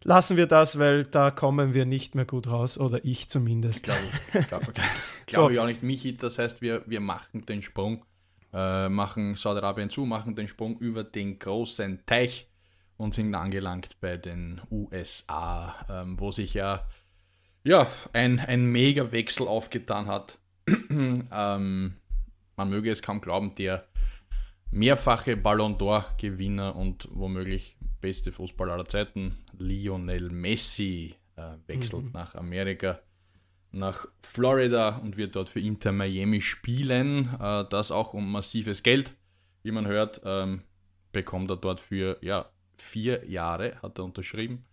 Lassen wir das, weil da kommen wir nicht mehr gut raus, oder ich zumindest. Glaube ich, glaube glaub So. ich auch nicht, Michi. Das heißt, wir, wir machen den Sprung, äh, machen Saudi-Arabien zu, machen den Sprung über den großen Teich und sind angelangt bei den USA, ähm, wo sich ja, ja ein, ein Mega-Wechsel aufgetan hat. ähm, man möge es kaum glauben, der mehrfache Ballon d'Or-Gewinner und womöglich beste Fußballer aller Zeiten, Lionel Messi, äh, wechselt nach Amerika, nach Florida und wird dort für Inter Miami spielen. Äh, das auch um massives Geld, wie man hört, ähm, bekommt er dort für ja, vier Jahre, hat er unterschrieben.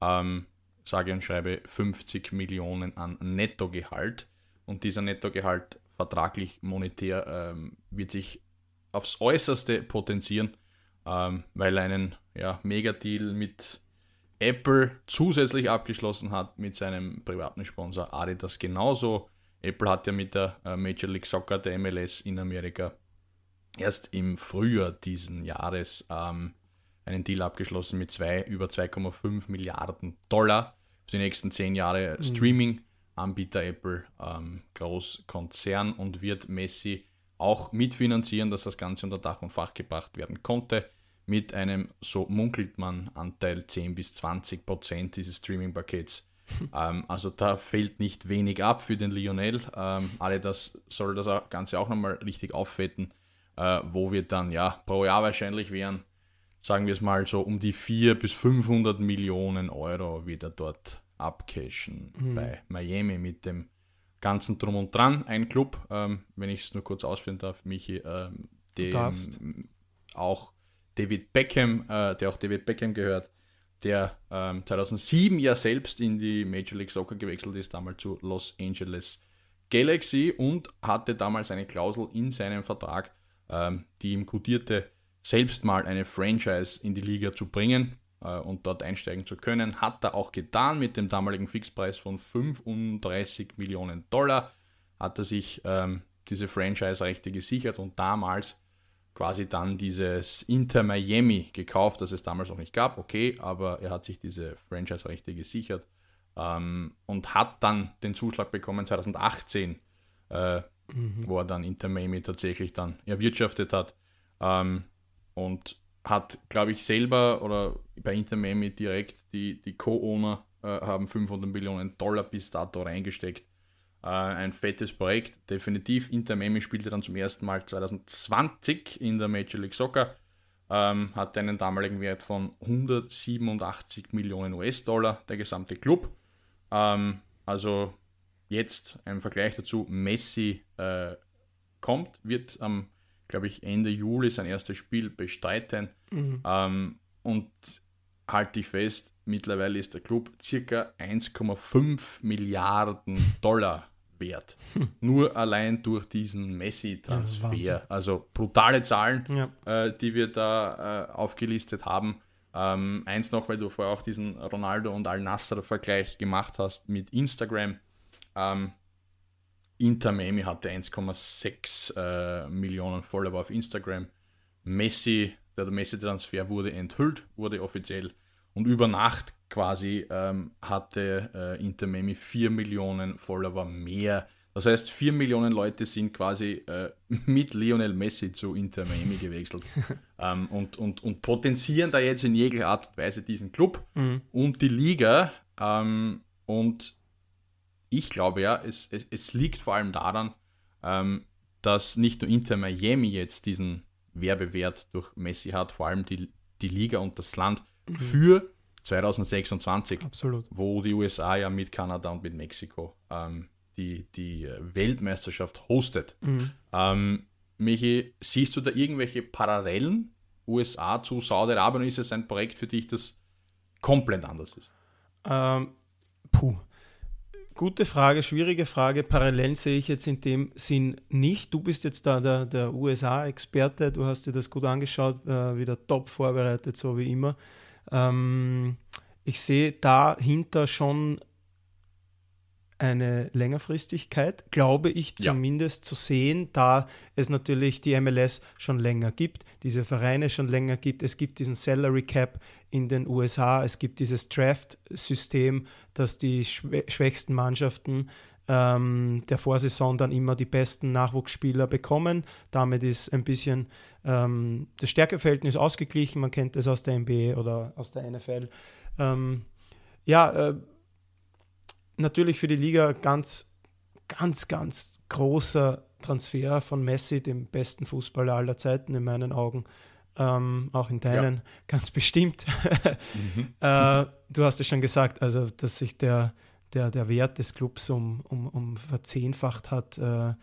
Ähm, sage und schreibe 50 Millionen an Nettogehalt. Und dieser Nettogehalt vertraglich monetär ähm, wird sich aufs Äußerste potenzieren, ähm, weil er einen ja, Megadeal mit Apple zusätzlich abgeschlossen hat mit seinem privaten Sponsor Adidas genauso. Apple hat ja mit der äh, Major League Soccer, der MLS in Amerika, erst im Frühjahr diesen Jahres ähm, einen Deal abgeschlossen mit zwei, über 2,5 Milliarden Dollar für die nächsten zehn Jahre Streaming-Anbieter Apple, ähm, Großkonzern und wird Messi auch mitfinanzieren, dass das Ganze unter Dach und Fach gebracht werden konnte mit einem, so munkelt man, Anteil 10 bis 20 Prozent dieses Streaming-Pakets. ähm, also da fällt nicht wenig ab für den Lionel. Ähm, alle das soll das Ganze auch nochmal richtig auffetten, äh, wo wir dann ja pro Jahr wahrscheinlich wären, sagen wir es mal so, um die 400 bis 500 Millionen Euro wieder dort abcashen bei Miami mit dem ganzen Drum und Dran. Ein Club, ähm, wenn ich es nur kurz ausführen darf, Michi, ähm, dem darfst. auch David Beckham, äh, der auch David Beckham gehört, der ähm, 2007 ja selbst in die Major League Soccer gewechselt ist, damals zu Los Angeles Galaxy und hatte damals eine Klausel in seinem Vertrag, ähm, die ihm kodierte, selbst mal eine Franchise in die Liga zu bringen und dort einsteigen zu können. Hat er auch getan mit dem damaligen Fixpreis von 35 Millionen Dollar. Hat er sich ähm, diese Franchise-Rechte gesichert und damals quasi dann dieses Inter Miami gekauft, das es damals noch nicht gab, okay, aber er hat sich diese Franchise-Rechte gesichert ähm, und hat dann den Zuschlag bekommen 2018, äh, wo er dann Inter Miami tatsächlich dann erwirtschaftet hat ähm, und hat, glaube ich, selber oder bei Inter Miami direkt die, die Co-Owner äh, haben 500 Millionen Dollar bis dato reingesteckt. Äh, ein fettes Projekt, definitiv. Inter Miami spielte dann zum ersten Mal 2020 in der Major League Soccer, ähm, hatte einen damaligen Wert von 187 Millionen US-Dollar, der gesamte Club. Ähm, also jetzt ein Vergleich dazu, Messi äh, kommt, wird am, glaube ich, Ende Juli sein erstes Spiel bestreiten. Ähm, und halte ich fest, mittlerweile ist der Club circa 1,5 Milliarden Dollar wert. Nur allein durch diesen Messi-Transfer. Also brutale Zahlen, Ja. äh, die wir da äh, aufgelistet haben. Ähm, eins noch, weil du vorher auch diesen Ronaldo und Al-Nassr-Vergleich gemacht hast mit Instagram. Ähm, Inter Miami hatte 1,6 äh, Millionen Follower auf Instagram. Messi, der Messi-Transfer wurde enthüllt, wurde offiziell. Und über Nacht quasi ähm, hatte äh, Inter Miami 4 Millionen Follower mehr. Das heißt, 4 Millionen Leute sind quasi äh, mit Lionel Messi zu Inter Miami gewechselt ähm, und, und, und potenzieren da jetzt in jeglicher Art und Weise diesen Club und die Liga. Ähm, und ich glaube ja, es, es, es liegt vor allem daran, ähm, dass nicht nur Inter Miami jetzt diesen Werbewert durch Messi hat, vor allem die, die Liga und das Land für 2026, Absolut. wo die USA ja mit Kanada und mit Mexiko ähm, die, die Weltmeisterschaft hostet. Mhm. Ähm, Michi, siehst du da irgendwelche Parallelen USA zu Saudi-Arabien oder ist es ein Projekt für dich, das komplett anders ist? Ähm, puh. Gute Frage, schwierige Frage. Parallelen sehe ich jetzt in dem Sinn nicht. Du bist jetzt da der, der USA-Experte, du hast dir das gut angeschaut, äh, wieder top vorbereitet, so wie immer. Ähm, ich sehe dahinter schon eine Längerfristigkeit, glaube ich zumindest ja. zu sehen, da es natürlich die MLS schon länger gibt, diese Vereine schon länger gibt. Es gibt diesen Salary Cap in den USA, es gibt dieses Draft-System, dass die schwächsten Mannschaften ähm, der Vorsaison dann immer die besten Nachwuchsspieler bekommen. Damit ist ein bisschen ähm, das Stärkeverhältnis ausgeglichen. Man kennt das aus der NBA oder aus der NFL. Ähm, ja, äh, natürlich für die Liga ganz, ganz, ganz großer Transfer von Messi, dem besten Fußballer aller Zeiten in meinen Augen. Ähm, auch in deinen, ja. ganz bestimmt. mhm. äh, du hast es schon gesagt, also dass sich der, der, der Wert des Clubs um, um, um verzehnfacht hat. Äh,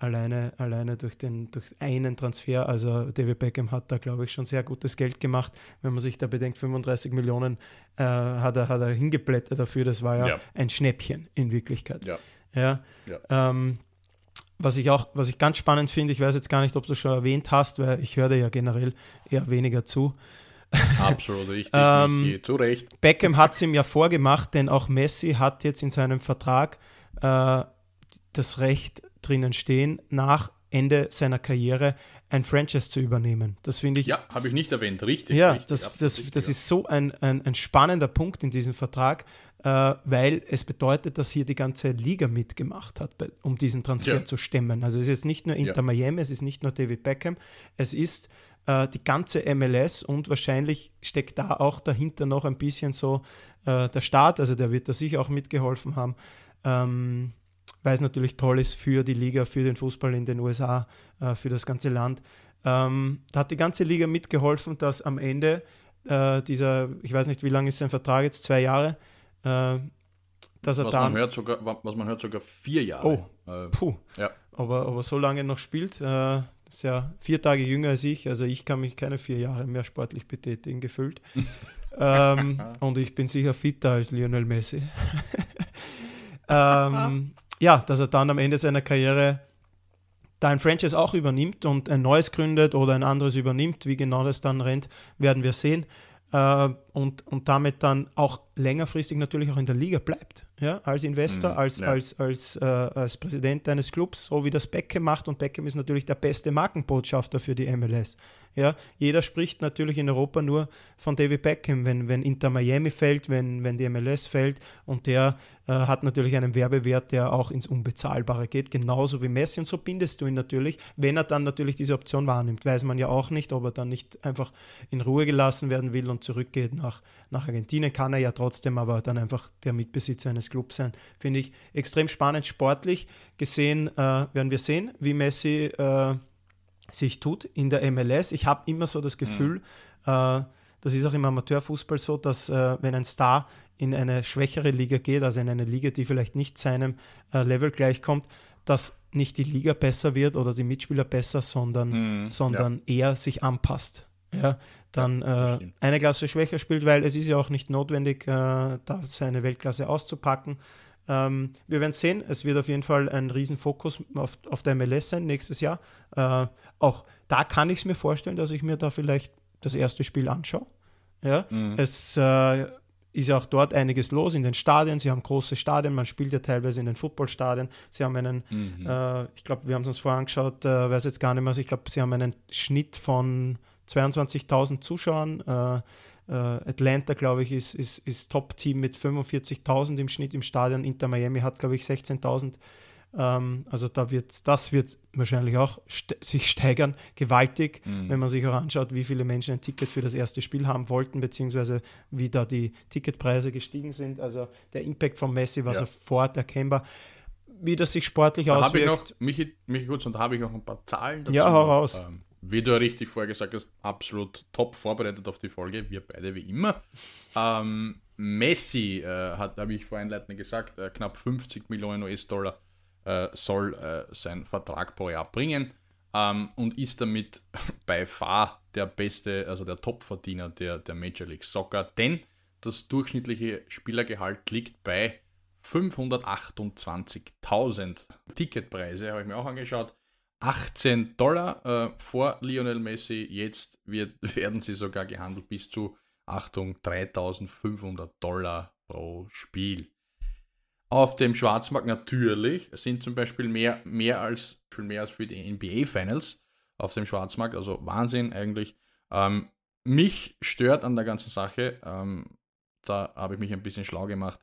alleine, alleine durch, den, durch einen Transfer. Also David Beckham hat da, glaube ich, schon sehr gutes Geld gemacht. Wenn man sich da bedenkt, 35 Millionen äh, hat, er, hat er hingeblättert dafür. Das war ja, ja. ein Schnäppchen in Wirklichkeit. Ja. ja. ja. Ähm, was ich auch, was ich ganz spannend finde, ich weiß jetzt gar nicht, ob du schon erwähnt hast, weil ich höre dir ja generell eher weniger zu. Absolut richtig, ähm, zu Recht. Beckham hat es ihm ja vorgemacht, denn auch Messi hat jetzt in seinem Vertrag äh, das Recht, drinnen stehen, nach Ende seiner Karriere ein Franchise zu übernehmen. Das finde ich. Ja, habe ich nicht erwähnt, richtig. Ja, richtig, das, das, richtig, das ja. ist so ein, ein, ein, spannender Punkt in diesem Vertrag, äh, weil es bedeutet, dass hier die ganze Liga mitgemacht hat, bei, um diesen Transfer ja. zu stemmen. Also es ist jetzt nicht nur Inter ja. Miami, es ist nicht nur David Beckham, es ist äh, die ganze MLS und wahrscheinlich steckt da auch dahinter noch ein bisschen so äh, der Staat, also der wird da sicher auch mitgeholfen haben. Ähm, weil es natürlich toll ist für die Liga, für den Fußball in den USA, äh, für das ganze Land. Ähm, da hat die ganze Liga mitgeholfen, dass am Ende äh, dieser, ich weiß nicht, wie lange ist sein Vertrag jetzt, zwei Jahre, äh, dass er was dann. Man hört sogar, was man hört, sogar vier Jahre. Oh, äh, puh. Ja. Aber, aber so lange noch spielt, äh, ist ja vier Tage jünger als ich, also ich kann mich keine vier Jahre mehr sportlich betätigen, gefühlt. ähm, und ich bin sicher fitter als Lionel Messi. ähm, ja, dass er dann am Ende seiner Karriere da ein Franchise auch übernimmt und ein neues gründet oder ein anderes übernimmt. Wie genau das dann rennt, werden wir sehen. Äh, und, und damit dann auch längerfristig natürlich auch in der Liga bleibt. Ja, als Investor, mhm, als, ja. als, als, äh, als Präsident eines Clubs, so wie das Beckham macht. Und Beckham ist natürlich der beste Markenbotschafter für die MLS. Ja, jeder spricht natürlich in Europa nur von David Beckham, wenn, wenn Inter Miami fällt, wenn, wenn die MLS fällt. Und der äh, hat natürlich einen Werbewert, der auch ins Unbezahlbare geht, genauso wie Messi. Und so bindest du ihn natürlich, wenn er dann natürlich diese Option wahrnimmt. Weiß man ja auch nicht, ob er dann nicht einfach in Ruhe gelassen werden will und zurückgeht nach, nach Argentinien. Kann er ja trotzdem, aber dann einfach der Mitbesitzer eines Clubs sein. Finde ich extrem spannend, sportlich gesehen, äh, werden wir sehen, wie Messi. Äh, sich tut in der MLS. Ich habe immer so das Gefühl, mhm. äh, das ist auch im Amateurfußball so, dass äh, wenn ein Star in eine schwächere Liga geht, also in eine Liga, die vielleicht nicht seinem äh, Level gleichkommt, dass nicht die Liga besser wird oder die Mitspieler besser, sondern, mhm, sondern ja. eher sich anpasst. Ja, dann ja, äh, eine Klasse schwächer spielt, weil es ist ja auch nicht notwendig, äh, da seine Weltklasse auszupacken. Ähm, wir werden sehen, es wird auf jeden Fall ein Riesenfokus auf, auf der MLS sein nächstes Jahr. Äh, auch da kann ich es mir vorstellen, dass ich mir da vielleicht das erste Spiel anschaue. Ja? Mhm. Es äh, ist ja auch dort einiges los in den Stadien. Sie haben große Stadien, man spielt ja teilweise in den Footballstadien. Sie haben einen, mhm. äh, ich glaube, wir haben es uns vorher angeschaut, äh, weiß jetzt gar nicht mehr, ich glaube, sie haben einen Schnitt von 22.000 Zuschauern. Äh, äh, Atlanta, glaube ich, ist, ist, ist Top-Team mit 45.000 im Schnitt im Stadion. Inter Miami hat, glaube ich, 16.000. Ähm, also da wird, das wird wahrscheinlich auch st sich steigern, gewaltig, mhm. wenn man sich auch anschaut, wie viele Menschen ein Ticket für das erste Spiel haben wollten, beziehungsweise wie da die Ticketpreise gestiegen sind. Also der Impact von Messi war ja. sofort erkennbar. Wie das sich sportlich da auswirkt. Noch, Michi, Michi kurz, und da habe ich noch ein paar Zahlen dazu. Ja, hau raus. Ähm, wie du richtig vorher gesagt hast, absolut top vorbereitet auf die Folge. Wir beide wie immer. Ähm, Messi äh, hat, habe ich vorhin einleitend gesagt, äh, knapp 50 Millionen US-Dollar äh, soll äh, seinen Vertrag pro Jahr bringen ähm, und ist damit bei far der beste, also der Topverdiener der, der Major League Soccer, denn das durchschnittliche Spielergehalt liegt bei 528.000 Ticketpreise, habe ich mir auch angeschaut. 18 Dollar äh, vor Lionel Messi, jetzt wird, werden sie sogar gehandelt bis zu, Achtung, 3500 Dollar pro Spiel. Auf dem Schwarzmarkt natürlich sind zum Beispiel mehr, mehr, als, mehr als für die NBA Finals auf dem Schwarzmarkt, also Wahnsinn eigentlich. Ähm, mich stört an der ganzen Sache, ähm, da habe ich mich ein bisschen schlau gemacht,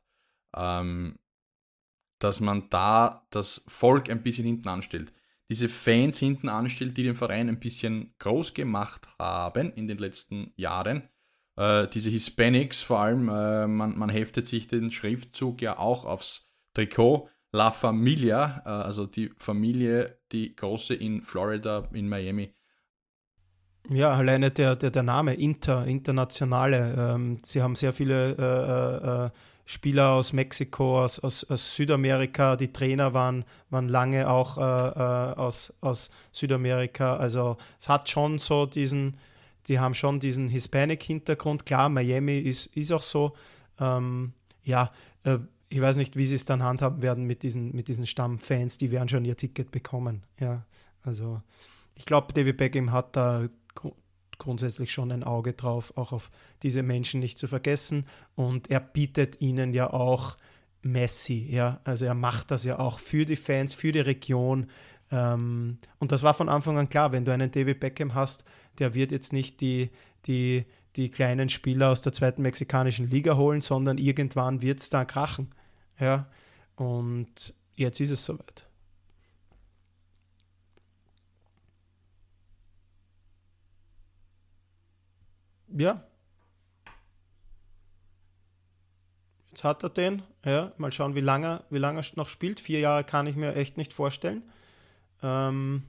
ähm, dass man da das Volk ein bisschen hinten anstellt. Diese Fans hinten anstellt, die den Verein ein bisschen groß gemacht haben in den letzten Jahren äh, diese Hispanics vor allem, äh, man, man heftet sich den Schriftzug ja auch aufs Trikot. La Familia, äh, also die Familie, die große in Florida, in Miami. Ja, alleine der, der, der Name Inter, Internationale. Ähm, sie haben sehr viele äh, äh, Spieler aus Mexiko, aus, aus, aus, Südamerika. Die Trainer waren, waren lange auch äh, aus, aus Südamerika. Also es hat schon so diesen, die haben schon diesen Hispanic-Hintergrund. Klar, Miami ist, ist auch so. Ähm, ja, äh, ich weiß nicht, wie sie es dann handhaben werden mit diesen, mit diesen Stammfans, die werden schon ihr Ticket bekommen. Ja, also ich glaube, David Beckham hat da grundsätzlich schon ein Auge drauf, auch auf diese Menschen nicht zu vergessen. Und er bietet ihnen ja auch Messi, ja, also er macht das ja auch für die Fans, für die Region. Ähm, und das war von Anfang an klar, wenn du einen David Beckham hast, der wird jetzt nicht die, die, die kleinen Spieler aus der zweiten mexikanischen Liga holen, sondern irgendwann wird es da krachen. Ja, und jetzt ist es soweit. Ja. Jetzt hat er den. Ja, mal schauen, wie lange, wie lange er noch spielt. Vier Jahre kann ich mir echt nicht vorstellen. Ähm,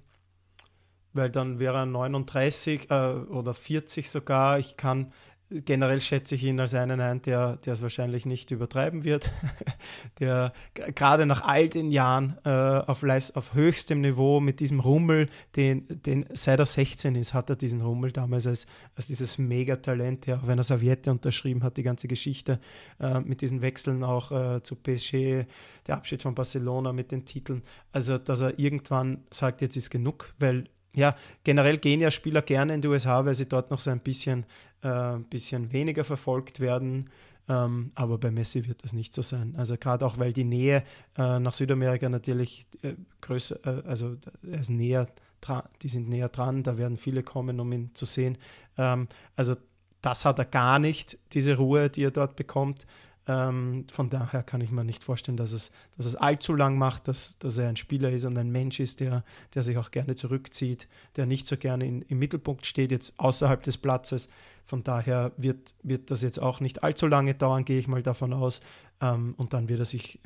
weil dann wäre er 39 äh, oder 40 sogar. Ich kann, generell schätze ich ihn als einen ein, der, der es wahrscheinlich nicht übertreiben wird, der gerade nach all den Jahren äh, auf, auf höchstem Niveau mit diesem Rummel, den, den seit er 16 ist, hat er diesen Rummel damals als, als dieses Megatalent, der auf einer Serviette unterschrieben hat, die ganze Geschichte äh, mit diesen Wechseln auch äh, zu PSG, der Abschied von Barcelona mit den Titeln. Also, dass er irgendwann sagt, jetzt ist genug, weil ja, generell gehen ja Spieler gerne in die USA, weil sie dort noch so ein bisschen, äh, bisschen weniger verfolgt werden. Ähm, aber bei Messi wird das nicht so sein. Also gerade auch, weil die Nähe äh, nach Südamerika natürlich äh, größer, äh, also er ist näher dran, die sind näher dran, da werden viele kommen, um ihn zu sehen. Ähm, also das hat er gar nicht, diese Ruhe, die er dort bekommt. Ähm, von daher kann ich mir nicht vorstellen, dass es, dass es allzu lang macht, dass, dass er ein Spieler ist und ein Mensch ist, der, der sich auch gerne zurückzieht, der nicht so gerne in, im Mittelpunkt steht, jetzt außerhalb des Platzes. Von daher wird, wird das jetzt auch nicht allzu lange dauern, gehe ich mal davon aus. Ähm, und dann wird er sich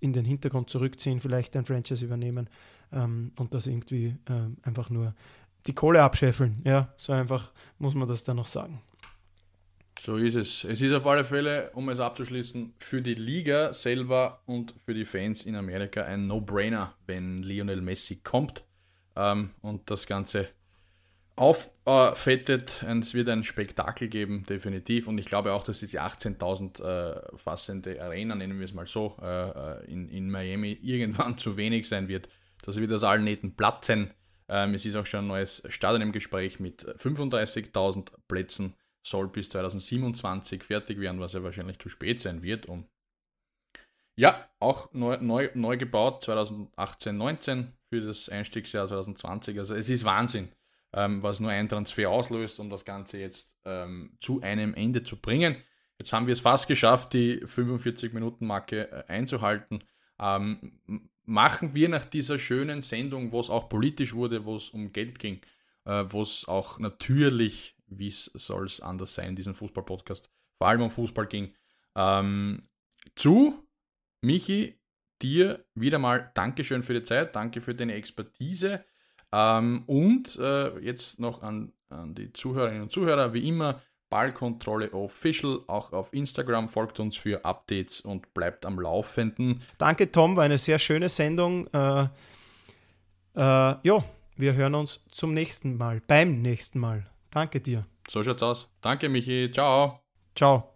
in den Hintergrund zurückziehen, vielleicht ein Franchise übernehmen ähm, und das irgendwie ähm, einfach nur die Kohle abscheffeln. Ja, so einfach muss man das dann noch sagen. So ist es. Es ist auf alle Fälle, um es abzuschließen, für die Liga selber und für die Fans in Amerika ein No-Brainer, wenn Lionel Messi kommt ähm, und das Ganze auffettet. Äh, es wird ein Spektakel geben, definitiv. Und ich glaube auch, dass diese 18.000 äh, fassende Arena, nennen wir es mal so, äh, äh, in, in Miami irgendwann zu wenig sein wird. Das wird aus allen Nähten platzen. Ähm, es ist auch schon ein neues Stadion im Gespräch mit 35.000 Plätzen soll bis 2027 fertig werden, was ja wahrscheinlich zu spät sein wird. Und ja, auch neu, neu, neu gebaut 2018, 19 für das Einstiegsjahr 2020. Also es ist Wahnsinn, ähm, was nur ein Transfer auslöst, um das Ganze jetzt ähm, zu einem Ende zu bringen. Jetzt haben wir es fast geschafft, die 45-Minuten-Marke äh, einzuhalten. Ähm, machen wir nach dieser schönen Sendung, wo es auch politisch wurde, wo es um Geld ging, äh, wo es auch natürlich wie soll es anders sein, diesen Fußball-Podcast, vor allem um Fußball ging. Ähm, zu Michi, dir wieder mal Dankeschön für die Zeit, danke für deine Expertise ähm, und äh, jetzt noch an, an die Zuhörerinnen und Zuhörer, wie immer, Ballkontrolle Official. Auch auf Instagram folgt uns für Updates und bleibt am Laufenden. Danke, Tom, war eine sehr schöne Sendung. Äh, äh, ja, wir hören uns zum nächsten Mal, beim nächsten Mal. Danke dir. So schaut's aus. Danke, Michi. Ciao. Ciao.